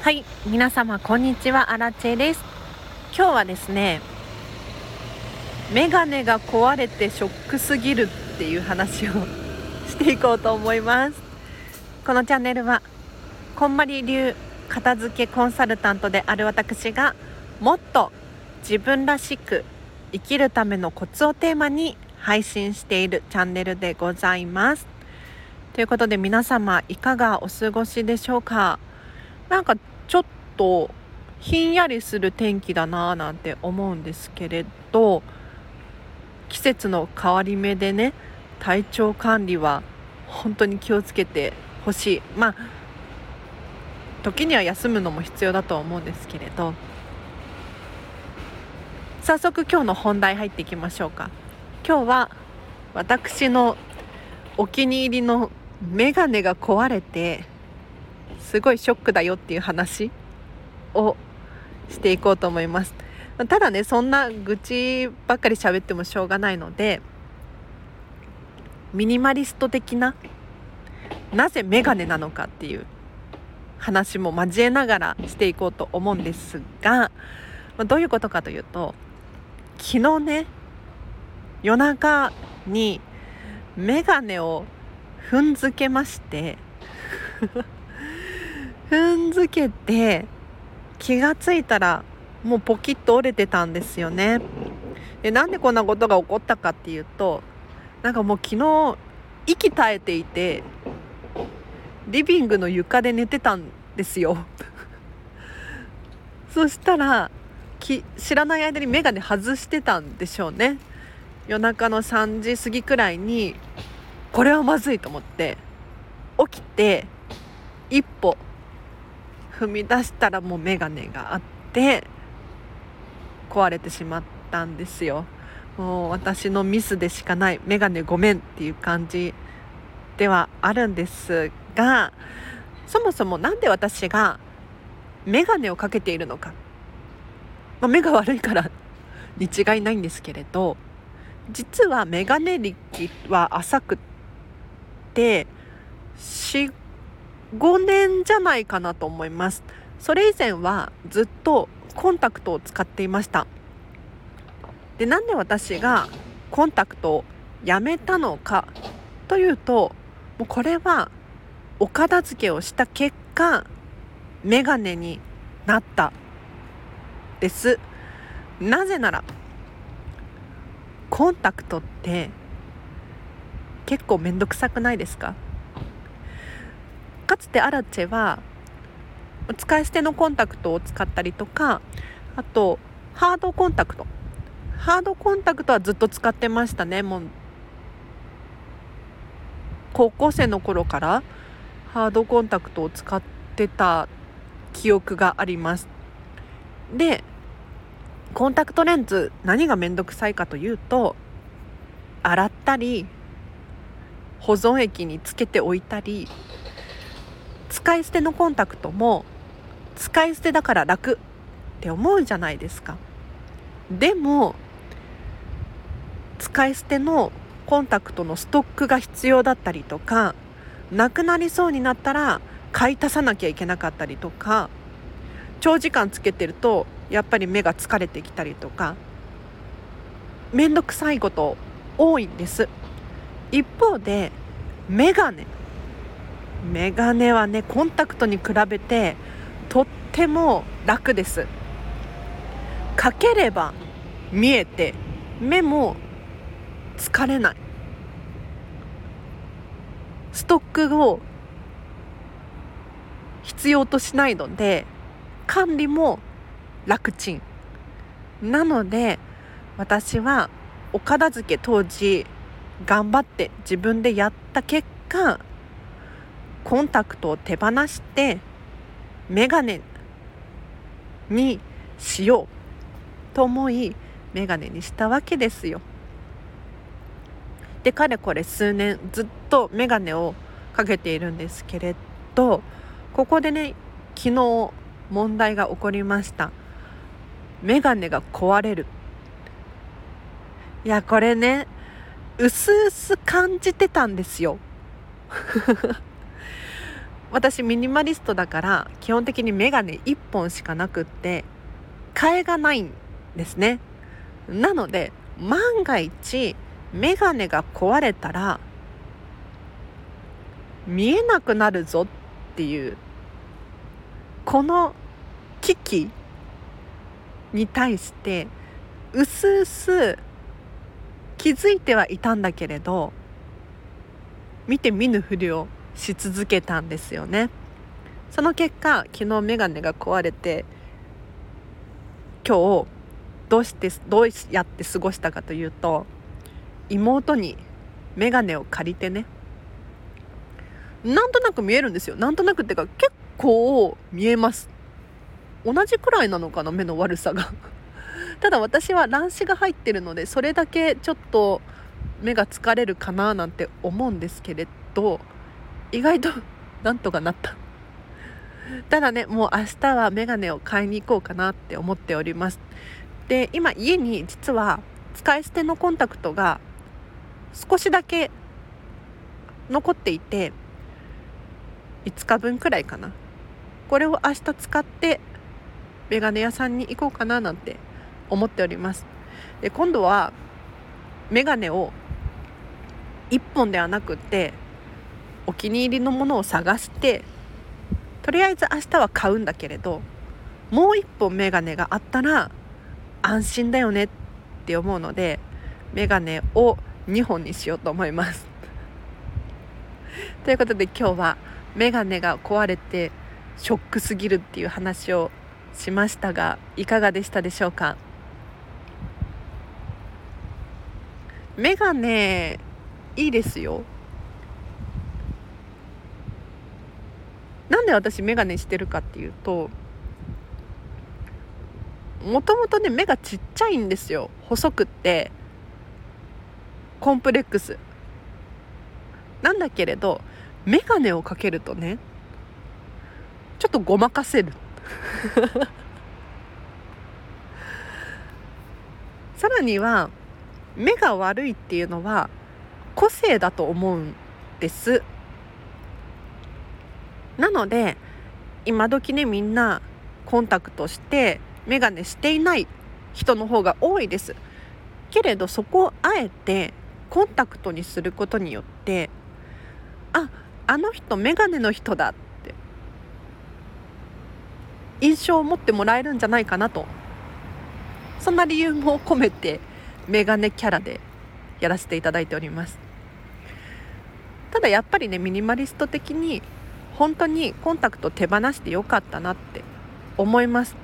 はい皆様こんにちはアラチェです。今日はですねメガネが壊れてショックすぎるっていう話をしていこうと思います。このチャンネルはこんまり流片付けコンサルタントである私がもっと自分らしく生きるためのコツをテーマに配信しているチャンネルでございます。ということで皆様いかがお過ごしでしょうか？なんかちょっとひんやりする天気だなぁなんて思うんですけれど季節の変わり目でね体調管理は本当に気をつけてほしい。まあ時には休むのも必要だとは思うんですけれど。早速今日の本題入っていきましょうか。今日は私のお気に入りのメガネが壊れてすごいショックだよっていう話をしていこうと思います。ただねそんな愚痴ばっかり喋ってもしょうがないのでミニマリスト的ななぜメガネなのかっていう話も交えながらしていこうと思うんですがどういうことかというと昨日ね夜中にメガネを踏んづけまして踏んづけて気がついたらもうポキッと折れてたんですよね。でなんでこんなことが起こったかっていうとなんかもう昨日息絶えていてリビングの床で寝てたんですよ。そしたらき知らない間に眼鏡外してたんでしょうね。夜中の3時過ぎくらいにこれはまずいと思って起きて一歩踏み出したらもう眼鏡があって壊れてしまったんですよ。もう私のミスでしかない眼鏡ごめんっていう感じではあるんですがそもそも何で私が眼鏡をかけているのか、まあ、目が悪いからに違いないんですけれど実は眼鏡歴は浅くて5年じゃないかなと思います。それ以前はずっとコンタクトを使っていました。でなんで私がコンタクトをやめたのかというともうこれはお片付けをした結果メガネになったです。なぜならコンタクトって結構めんどくさくないですか？かつてアラチェは使い捨てのコンタクトを使ったりとかあとハードコンタクト。ハードコンタクトはずっと使ってましたねもう高校生の頃から。ハードコンタクトを使ってた記憶があります。でコンタクトレンズ何が面倒くさいかというと洗ったり保存液につけておいたり使い捨てのコンタクトも使い捨てだから楽って思うじゃないですか。でも使い捨てのコンタクトのストックが必要だったりとかなくなりそうになったら買い足さなきゃいけなかったりとか長時間つけてるとやっぱり目が疲れてきたりとかめんどくさいこと多いんです。一方でメガネメガネはねコンタクトに比べてとっても楽です。かければ見えて目も疲れない。ストックを必要としないので管理も楽ちん。なので私はお片付け当時頑張って自分でやった結果コンタクトを手放してメガネにしようと思いメガネにしたわけですよ。でかれこれ数年ずっとメガネをかけているんですけれどここでね昨日問題が起こりました。メガネが壊れる。いやこれねうすうす感じてたんですよ。私ミニマリストだから基本的にメガネ1本しかなくって替えがないんですね。なので万が一メガネが壊れたら見えなくなるぞっていうこの危機に対してうすうす気づいてはいたんだけれど見て見ぬふりをし続けたんですよね。その結果昨日メガネが壊れて今日どうしてどうやって過ごしたかというと妹にメガネを借りてね。なんとなく見えるんですよ。なんとなくっていうか結構見えます。同じくらいなのかな目の悪さが。ただ私は乱視が入ってるのでそれだけちょっと目が疲れるかななんて思うんですけれど意外となんとかなった。ただねもう明日はメガネを買いに行こうかなって思っております。で今家に実は使い捨てのコンタクトが少しだけ残っていて5日分くらいかな。これを明日使ってメガネ屋さんに行こうかななんて思っております。で今度はメガネを1本ではなくってお気に入りのものを探してとりあえず明日は買うんだけれどもう1本メガネがあったら安心だよねって思うのでメガネを2本にしようと思います。ということで今日はメガネが壊れてショックすぎるっていう話をしましたがいかがでしたでしょうか？メガネいいですよ。なんで私メガネしてるかっていうともともとね目がちっちゃいんですよ。細くって。コンプレックス。なんだけれどメガネをかけるとねちょっとごまかせる。さらには目が悪いっていうのは個性だと思うんです。なので今時ねみんなコンタクトして眼鏡していない人の方が多いです。けれどそこをあえてコンタクトにすることによってああの人眼鏡の人だって印象を持ってもらえるんじゃないかなと。そんな理由も込めてメガネキャラでやらせていただいております。ただやっぱりねミニマリスト的に本当にコンタクト手放してよかったなって思います。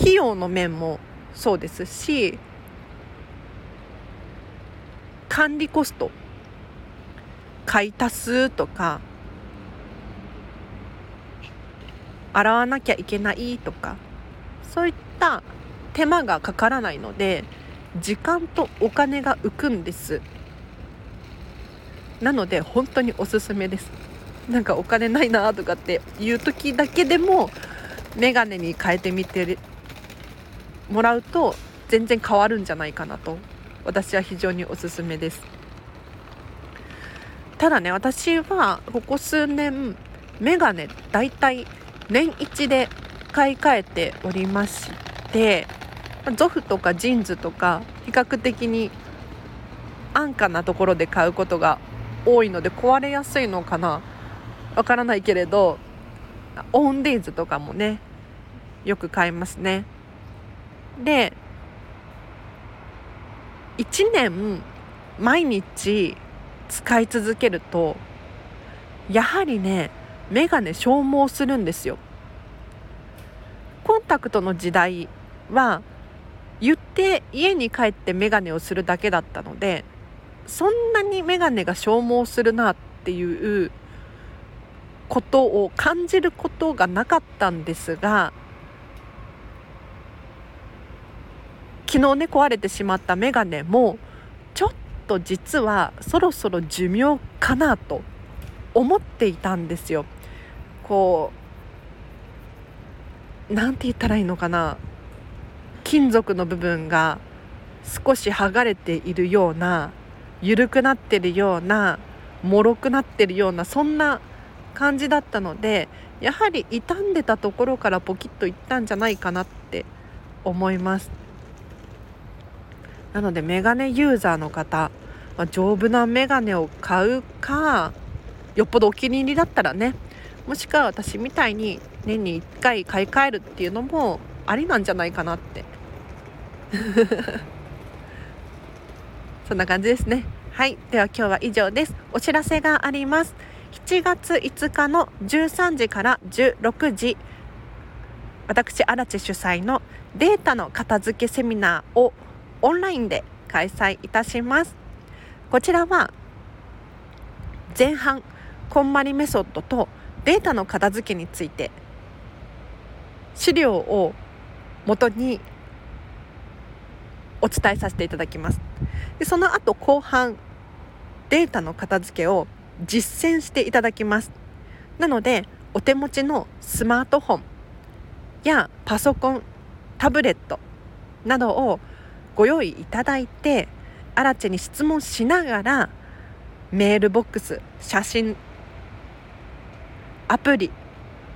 費用の面もそうですし管理コスト買い足すとか洗わなきゃいけないとかそういった手間がかからないので時間とお金が浮くんです。なので本当におすすめです。なんかお金ないなとかっていう時だけでもメガネに変えてみてもらうと全然変わるんじゃないかなと。私は非常におすすめです。ただね私はここ数年メガネだいたい年一で買い替えておりましてゾフとかジーンズとか比較的に安価なところで買うことが多いので壊れやすいのかな。わからないけれどオンデイズとかもねよく買いますね。で1年毎日使い続けるとやはりね眼鏡消耗するんですよ。コンタクトの時代は言って家に帰って眼鏡をするだけだったのでそんなに眼鏡が消耗するなっていうことを感じることがなかったんですが昨日ね壊れてしまった眼鏡もちょっと実はそろそろ寿命かなと思っていたんですよ。こうなんて言ったらいいのかな金属の部分が少し剥がれているような緩くなってるような脆くなってるようなそんな感じだったのでやはり傷んでたところからポキッといったんじゃないかなって思います。なのでメガネユーザーの方、まあ、丈夫なメガネを買うかよっぽどお気に入りだったらねもしくは私みたいに年に1回買い替えるっていうのもありなんじゃないかなって。そんな感じですね。はい。では今日は以上です。お知らせがあります。7月5日の13時から16時私荒地主催のデータの片付けセミナーをオンラインで開催いたします。こちらは前半こんまりメソッドとデータの片付けについて資料をもとにお伝えさせていただきます。でその後後半データの片付けを実践していただきます。なのでお手持ちのスマートフォンやパソコンタブレットなどをご用意いただいてアラチェに質問しながらメールボックス写真アプリ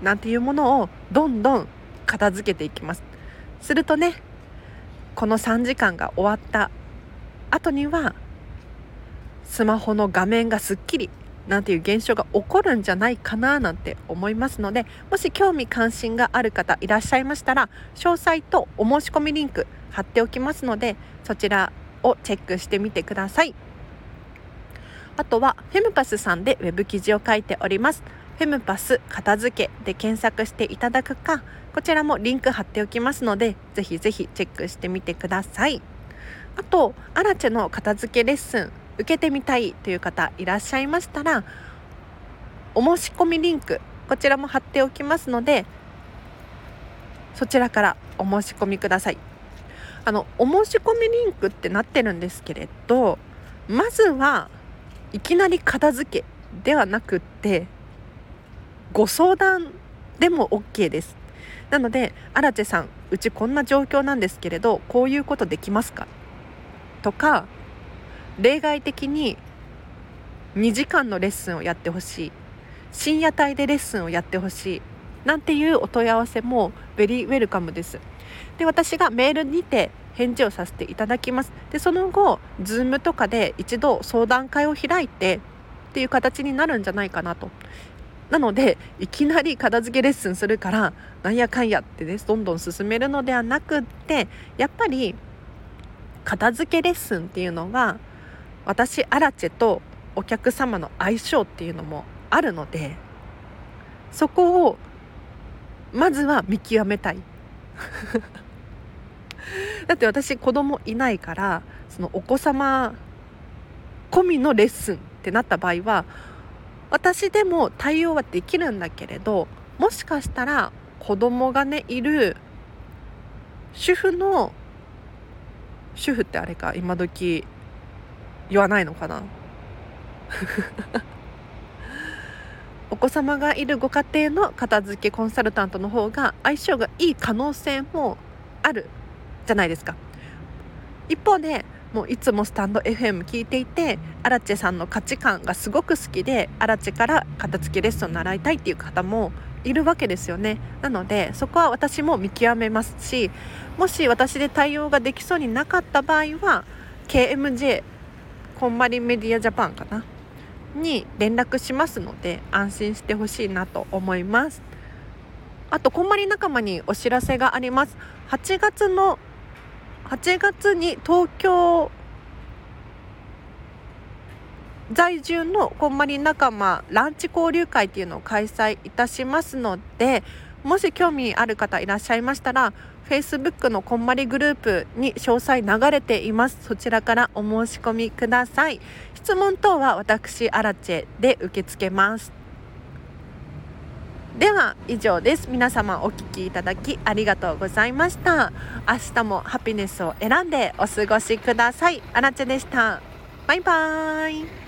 なんていうものをどんどん片付けていきます。するとねこの3時間が終わった後にはスマホの画面がすっきりなんていう現象が起こるんじゃないかななんて思いますのでもし興味関心がある方いらっしゃいましたら詳細とお申し込みリンク貼っておきますのでそちらをチェックしてみてください。あとはフェムパスさんでウェブ記事を書いております。フェムパス片付けで検索していただくかこちらもリンク貼っておきますのでぜひぜひチェックしてみてください。あとアラチェの片付けレッスン受けてみたいという方いらっしゃいましたらお申し込みリンクこちらも貼っておきますのでそちらからお申し込みください。あのお申し込みリンクってなってるんですけれどまずはいきなり片付けではなくってご相談でも OK です。なので荒地さんうちこんな状況なんですけれどこういうことできますか？とか例外的に2時間のレッスンをやってほしい。深夜帯でレッスンをやってほしい。なんていうお問い合わせもベリーウェルカムです。で私がメールにて返事をさせていただきます。でその後 Zoom とかで一度相談会を開いてっていう形になるんじゃないかなと。なのでいきなり片付けレッスンするからなんやかんやってねどんどん進めるのではなくってやっぱり片付けレッスンっていうのは私アラチェとお客様の相性っていうのもあるのでそこをまずは見極めたい。だって私子供いないからそのお子様込みのレッスンってなった場合は私でも対応はできるんだけれどもしかしたら子供がねいる主婦の主婦ってあれか今時言わないのかな？お子様がいるご家庭の片付けコンサルタントの方が相性がいい可能性もあるじゃないですか。一方でもういつもスタンド FM 聞いていてアラチェさんの価値観がすごく好きでアラチェから片付けレッスンを習いたいっていう方もいるわけですよね。なのでそこは私も見極めますしもし私で対応ができそうになかった場合は KMJ こんまりメディアジャパンかな？に連絡しますので安心してほしいなと思います。あとこんまり仲間にお知らせがあります。8月の8月に東京在住のこんまり仲間ランチ交流会っていうのを開催いたしますのでもし興味ある方いらっしゃいましたら Facebook のこんまりグループに詳細流れています。そちらからお申し込みください。質問等は私アラチェで受け付けます。では以上です。皆様お聴きいただきありがとうございました。明日もハピネスを選んでお過ごしください。あらちでした。バイバーイ。